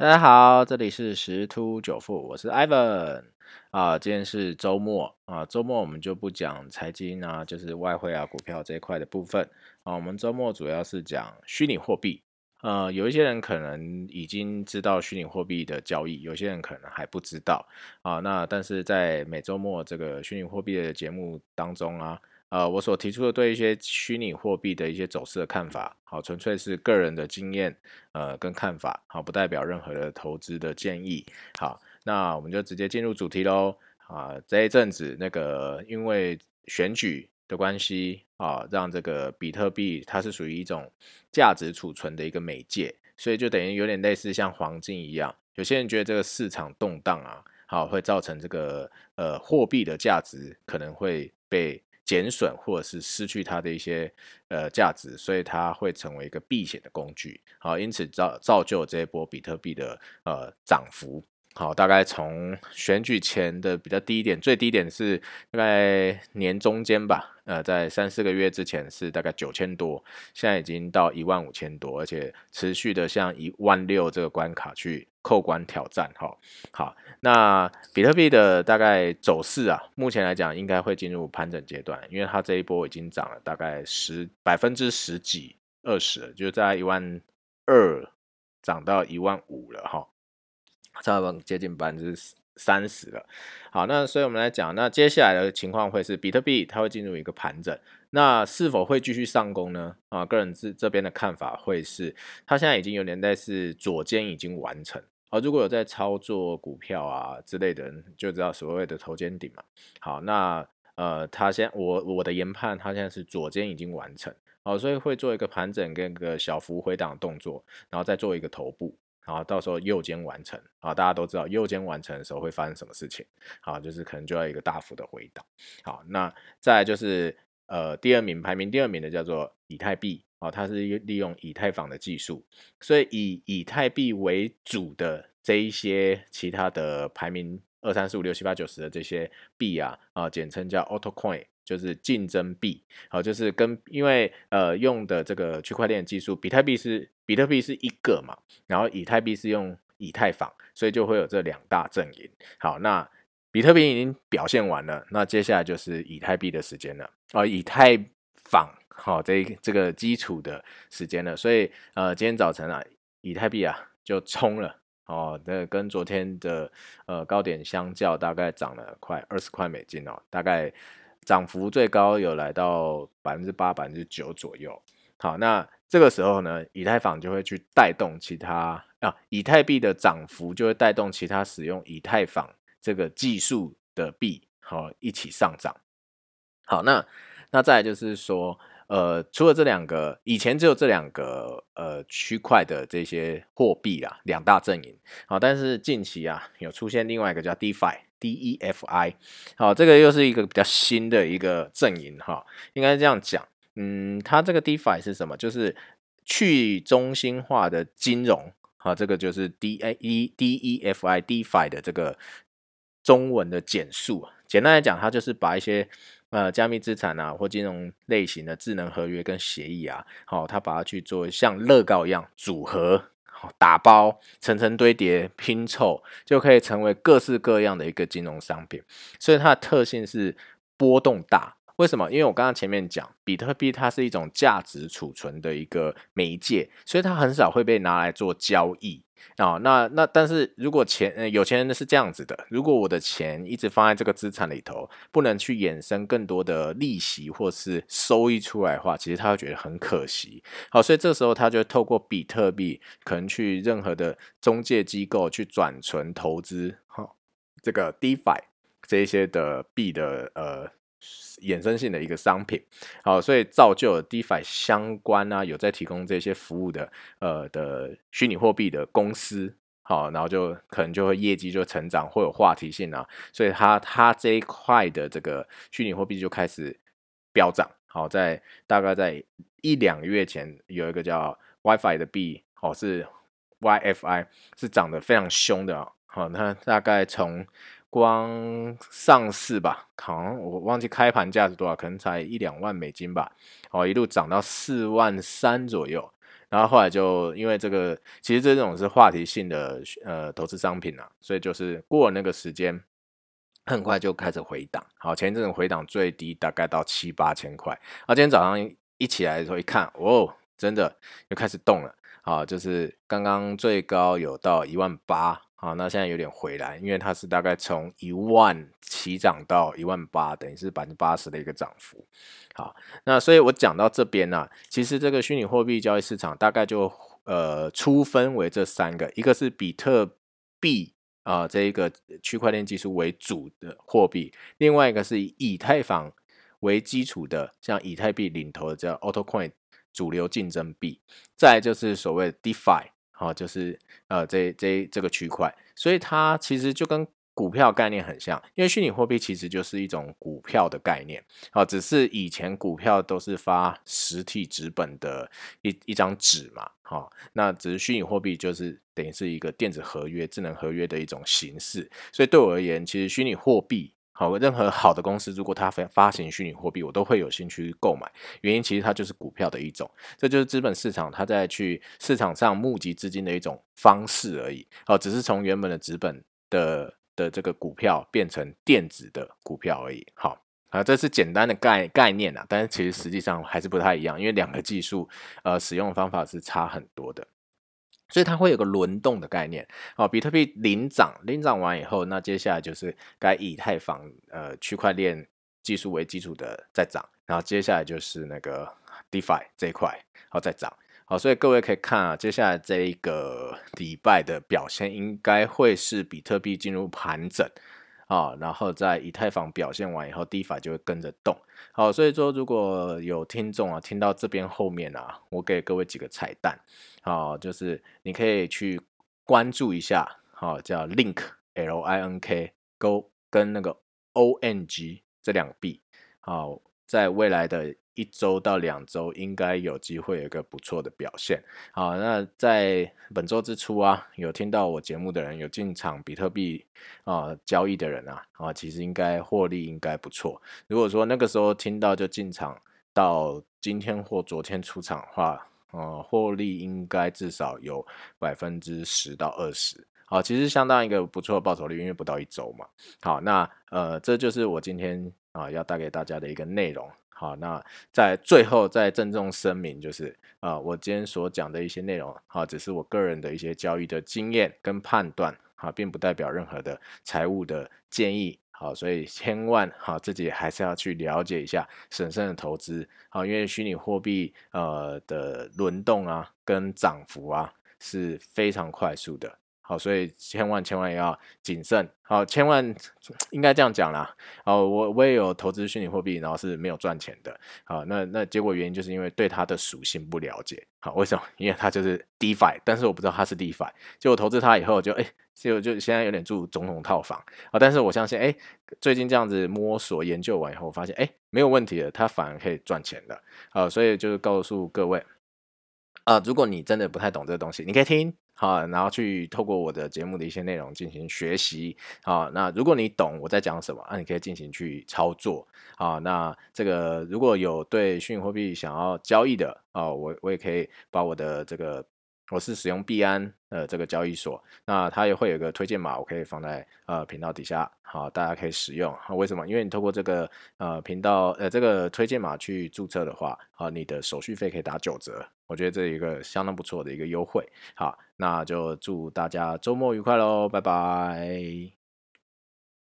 大家好，这里是十突九富，我是 Ivan 啊。今天是周末啊，周末我们就不讲财经啊，就是外汇啊、股票这一块的部分啊。我们周末主要是讲虚拟货币。呃，有一些人可能已经知道虚拟货币的交易，有些人可能还不知道啊。那但是在每周末这个虚拟货币的节目当中啊。呃，我所提出的对一些虚拟货币的一些走势的看法，好，纯粹是个人的经验，呃，跟看法，好，不代表任何的投资的建议。好，那我们就直接进入主题喽。啊，这一阵子那个因为选举的关系啊，让这个比特币它是属于一种价值储存的一个媒介，所以就等于有点类似像黄金一样。有些人觉得这个市场动荡啊，好，会造成这个呃货币的价值可能会被。减损或者是失去它的一些呃价值，所以它会成为一个避险的工具，好，因此造造就这一波比特币的呃涨幅。好，大概从选举前的比较低点，最低点是大概年中间吧，呃，在三四个月之前是大概九千多，现在已经到一万五千多，而且持续的向一万六这个关卡去扣关挑战。哈，好，那比特币的大概走势啊，目前来讲应该会进入盘整阶段，因为它这一波已经涨了大概十百分之十几二十，就在一万二涨到一万五了，哈。差不多接近百分之三十了。好，那所以我们来讲，那接下来的情况会是比特币它会进入一个盘整，那是否会继续上攻呢？啊，个人这这边的看法会是，它现在已经有年代是左肩已经完成。好，如果有在操作股票啊之类的人，就知道所谓的头肩顶嘛。好，那呃，它现我我的研判，它现在是左肩已经完成。好，所以会做一个盘整跟个小幅回档动作，然后再做一个头部。然后到时候右肩完成啊，大家都知道右肩完成的时候会发生什么事情，好，就是可能就要一个大幅的回档。好，那再就是呃第二名排名第二名的叫做以太币啊，它是利用以太坊的技术，所以以以太币为主的这一些其他的排名二三四五六七八九十的这些币啊啊，简称叫 Auto Coin。就是竞争币，好，就是跟因为呃用的这个区块链技术，比特币是比特币是一个嘛，然后以太币是用以太坊，所以就会有这两大阵营。好，那比特币已经表现完了，那接下来就是以太币的时间了啊，以太坊好这这个基础的时间了，所以呃今天早晨啊，以太币啊就冲了哦，那跟昨天的呃高点相较，大概涨了快二十块美金哦，大概。涨幅最高有来到百分之八、百分之九左右。好，那这个时候呢，以太坊就会去带动其他啊，以太币的涨幅就会带动其他使用以太坊这个技术的币，好一起上涨。好，那那再就是说，呃，除了这两个，以前只有这两个呃区块的这些货币啦，两大阵营。好，但是近期啊，有出现另外一个叫 DeFi。DeFi，好，这个又是一个比较新的一个阵营哈，应该这样讲，嗯，它这个 DeFi 是什么？就是去中心化的金融，好，这个就是 D A E DeFi DeFi 的这个中文的简述啊。简单来讲，它就是把一些呃加密资产啊或金融类型的智能合约跟协议啊，好，它把它去做像乐高一样组合。打包层层堆叠拼凑，就可以成为各式各样的一个金融商品。所以它的特性是波动大。为什么？因为我刚刚前面讲，比特币它是一种价值储存的一个媒介，所以它很少会被拿来做交易。啊，那那但是如果钱呃有钱人是这样子的，如果我的钱一直放在这个资产里头，不能去衍生更多的利息或是收益出来的话，其实他会觉得很可惜。好，所以这时候他就透过比特币，可能去任何的中介机构去转存投资，哈，这个 DeFi 这一些的币的呃。衍生性的一个商品，好，所以造就了 DeFi 相关啊，有在提供这些服务的，呃的虚拟货币的公司，好，然后就可能就会业绩就成长，会有话题性啊，所以它它这一块的这个虚拟货币就开始飙涨，好，在大概在一两个月前有一个叫 WiFi 的币，哦是 YFI 是涨得非常凶的，好，那大概从光上市吧，好像我忘记开盘价是多少，可能才一两万美金吧。哦，一路涨到四万三左右。然后后来就因为这个，其实这种是话题性的呃投资商品啊，所以就是过了那个时间，很快就开始回档。好，前一阵子回档最低大概到七八千块，然后今天早上一起来的时候一看，哦，真的又开始动了。好，就是刚刚最高有到一万八。好，那现在有点回来，因为它是大概从一万起涨到一万八，等于是百分之八十的一个涨幅。好，那所以我讲到这边呢，其实这个虚拟货币交易市场大概就呃粗分为这三个，一个是比特币啊这一个区块链技术为主的货币，另外一个是以以太坊为基础的，像以太币领头的叫 AutoCoin 主流竞争币，再就是所谓的 DeFi。好，就是呃，这这这个区块，所以它其实就跟股票概念很像，因为虚拟货币其实就是一种股票的概念。好，只是以前股票都是发实体纸本的一一张纸嘛，好，那只是虚拟货币就是等于是一个电子合约、智能合约的一种形式。所以对我而言，其实虚拟货币。好，任何好的公司，如果它发发行虚拟货币，我都会有兴趣购买。原因其实它就是股票的一种，这就是资本市场它在去市场上募集资金的一种方式而已。好，只是从原本的资本的的这个股票变成电子的股票而已。好，啊，这是简单的概概念啊，但是其实实际上还是不太一样，因为两个技术呃使用方法是差很多的。所以它会有个轮动的概念，哦，比特币领涨，领涨完以后，那接下来就是该以太坊呃区块链技术为基础的在涨，然后接下来就是那个 DeFi 这一块，好再涨，好，所以各位可以看啊，接下来这一个礼拜的表现应该会是比特币进入盘整。啊，然后在以太坊表现完以后，DeFi 就会跟着动。好，所以说如果有听众啊，听到这边后面啊，我给各位几个彩蛋。好，就是你可以去关注一下，好，叫 Link L I N K Go 跟那个 O N G 这两个币。好，在未来的。一周到两周应该有机会有一个不错的表现。好，那在本周之初啊，有听到我节目的人有进场比特币啊交易的人啊，啊，其实应该获利应该不错。如果说那个时候听到就进场，到今天或昨天出场的话，呃，获利应该至少有百分之十到二十。好，其实相当一个不错的报酬率，因为不到一周嘛。好，那呃，这就是我今天啊要带给大家的一个内容。好，那在最后再郑重声明，就是啊，我今天所讲的一些内容，好，只是我个人的一些交易的经验跟判断，好，并不代表任何的财务的建议，好，所以千万哈自己还是要去了解一下，审慎的投资，好，因为虚拟货币呃的轮动啊跟涨幅啊是非常快速的。好，所以千万千万要谨慎。好，千万应该这样讲啦。哦，我我也有投资虚拟货币，然后是没有赚钱的。好，那那结果原因就是因为对它的属性不了解。好，为什么？因为它就是 DeFi，但是我不知道它是 DeFi。结果投资它以后，就哎，就就现在有点住总统套房啊。但是我相信，哎，最近这样子摸索研究完以后，发现哎没有问题的，它反而可以赚钱的。好，所以就是告诉各位啊，如果你真的不太懂这个东西，你可以听。好，然后去透过我的节目的一些内容进行学习。啊，那如果你懂我在讲什么，那你可以进行去操作。啊，那这个如果有对虚拟货币想要交易的，啊，我我也可以把我的这个。我是使用币安呃这个交易所，那它也会有个推荐码，我可以放在呃频道底下，好，大家可以使用。为什么？因为你透过这个呃频道呃这个推荐码去注册的话，啊，你的手续费可以打九折，我觉得这一个相当不错的一个优惠。好，那就祝大家周末愉快喽，拜拜。